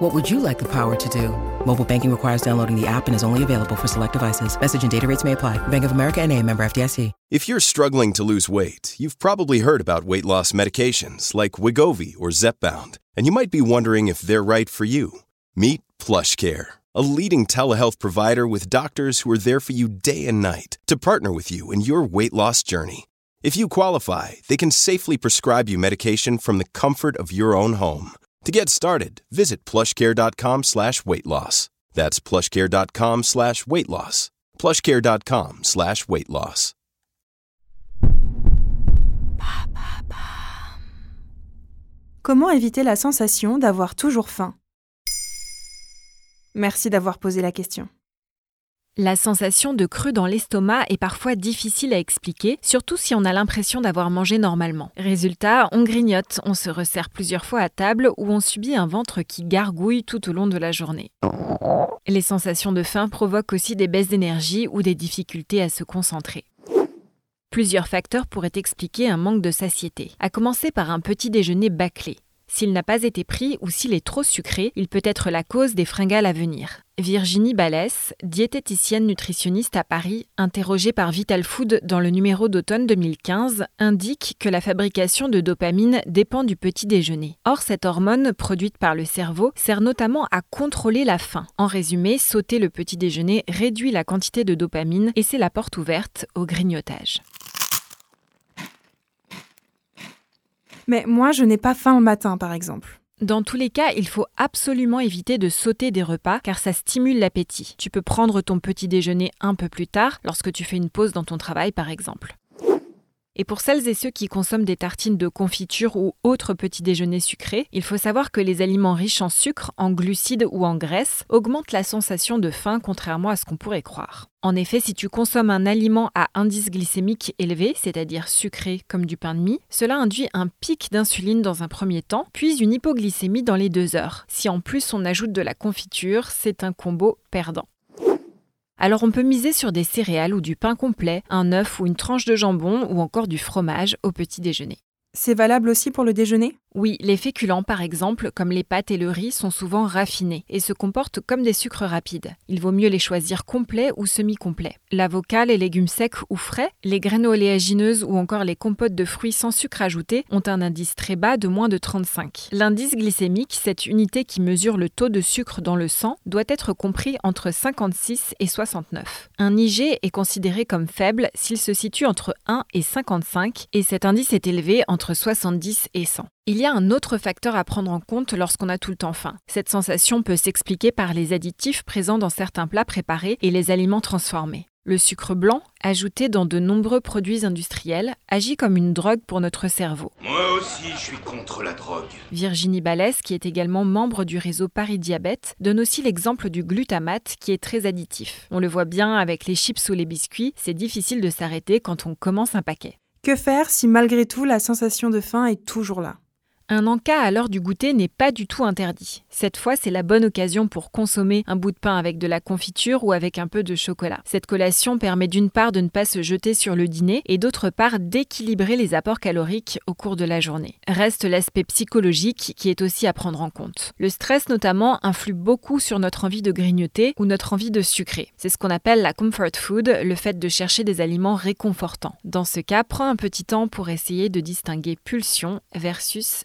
What would you like the power to do? Mobile banking requires downloading the app and is only available for select devices. Message and data rates may apply. Bank of America and a member FDIC. If you're struggling to lose weight, you've probably heard about weight loss medications like Wigovi or Zepbound, and you might be wondering if they're right for you. Meet PlushCare, a leading telehealth provider with doctors who are there for you day and night to partner with you in your weight loss journey. If you qualify, they can safely prescribe you medication from the comfort of your own home. To get started, visit plushcare.com slash weight loss. That's plushcare.com slash weight loss. plushcare.com slash weight loss. Comment éviter la sensation d'avoir toujours faim? Merci d'avoir posé la question. La sensation de creux dans l'estomac est parfois difficile à expliquer, surtout si on a l'impression d'avoir mangé normalement. Résultat, on grignote, on se resserre plusieurs fois à table ou on subit un ventre qui gargouille tout au long de la journée. Les sensations de faim provoquent aussi des baisses d'énergie ou des difficultés à se concentrer. Plusieurs facteurs pourraient expliquer un manque de satiété, à commencer par un petit déjeuner bâclé. S'il n'a pas été pris ou s'il est trop sucré, il peut être la cause des fringales à venir. Virginie Balès, diététicienne nutritionniste à Paris, interrogée par Vital Food dans le numéro d'automne 2015, indique que la fabrication de dopamine dépend du petit déjeuner. Or, cette hormone, produite par le cerveau, sert notamment à contrôler la faim. En résumé, sauter le petit déjeuner réduit la quantité de dopamine et c'est la porte ouverte au grignotage. Mais moi, je n'ai pas faim le matin, par exemple. Dans tous les cas, il faut absolument éviter de sauter des repas car ça stimule l'appétit. Tu peux prendre ton petit déjeuner un peu plus tard, lorsque tu fais une pause dans ton travail par exemple. Et pour celles et ceux qui consomment des tartines de confiture ou autres petits déjeuners sucrés, il faut savoir que les aliments riches en sucre, en glucides ou en graisse augmentent la sensation de faim contrairement à ce qu'on pourrait croire. En effet, si tu consommes un aliment à indice glycémique élevé, c'est-à-dire sucré comme du pain de mie, cela induit un pic d'insuline dans un premier temps, puis une hypoglycémie dans les deux heures. Si en plus on ajoute de la confiture, c'est un combo perdant. Alors on peut miser sur des céréales ou du pain complet, un œuf ou une tranche de jambon ou encore du fromage au petit déjeuner. C'est valable aussi pour le déjeuner? Oui, les féculents par exemple, comme les pâtes et le riz, sont souvent raffinés et se comportent comme des sucres rapides. Il vaut mieux les choisir complets ou semi-complets. L'avocat, les légumes secs ou frais, les graines oléagineuses ou encore les compotes de fruits sans sucre ajouté ont un indice très bas de moins de 35. L'indice glycémique, cette unité qui mesure le taux de sucre dans le sang, doit être compris entre 56 et 69. Un IG est considéré comme faible s'il se situe entre 1 et 55 et cet indice est élevé entre 70 et 100. Il y a un autre facteur à prendre en compte lorsqu'on a tout le temps faim. Cette sensation peut s'expliquer par les additifs présents dans certains plats préparés et les aliments transformés. Le sucre blanc, ajouté dans de nombreux produits industriels, agit comme une drogue pour notre cerveau. Moi aussi, je suis contre la drogue. Virginie Balès, qui est également membre du réseau Paris Diabète, donne aussi l'exemple du glutamate qui est très additif. On le voit bien avec les chips ou les biscuits, c'est difficile de s'arrêter quand on commence un paquet. Que faire si malgré tout la sensation de faim est toujours là? Un encas à l'heure du goûter n'est pas du tout interdit. Cette fois, c'est la bonne occasion pour consommer un bout de pain avec de la confiture ou avec un peu de chocolat. Cette collation permet d'une part de ne pas se jeter sur le dîner et d'autre part d'équilibrer les apports caloriques au cours de la journée. Reste l'aspect psychologique qui est aussi à prendre en compte. Le stress notamment influe beaucoup sur notre envie de grignoter ou notre envie de sucrer. C'est ce qu'on appelle la comfort food, le fait de chercher des aliments réconfortants. Dans ce cas, prends un petit temps pour essayer de distinguer pulsion versus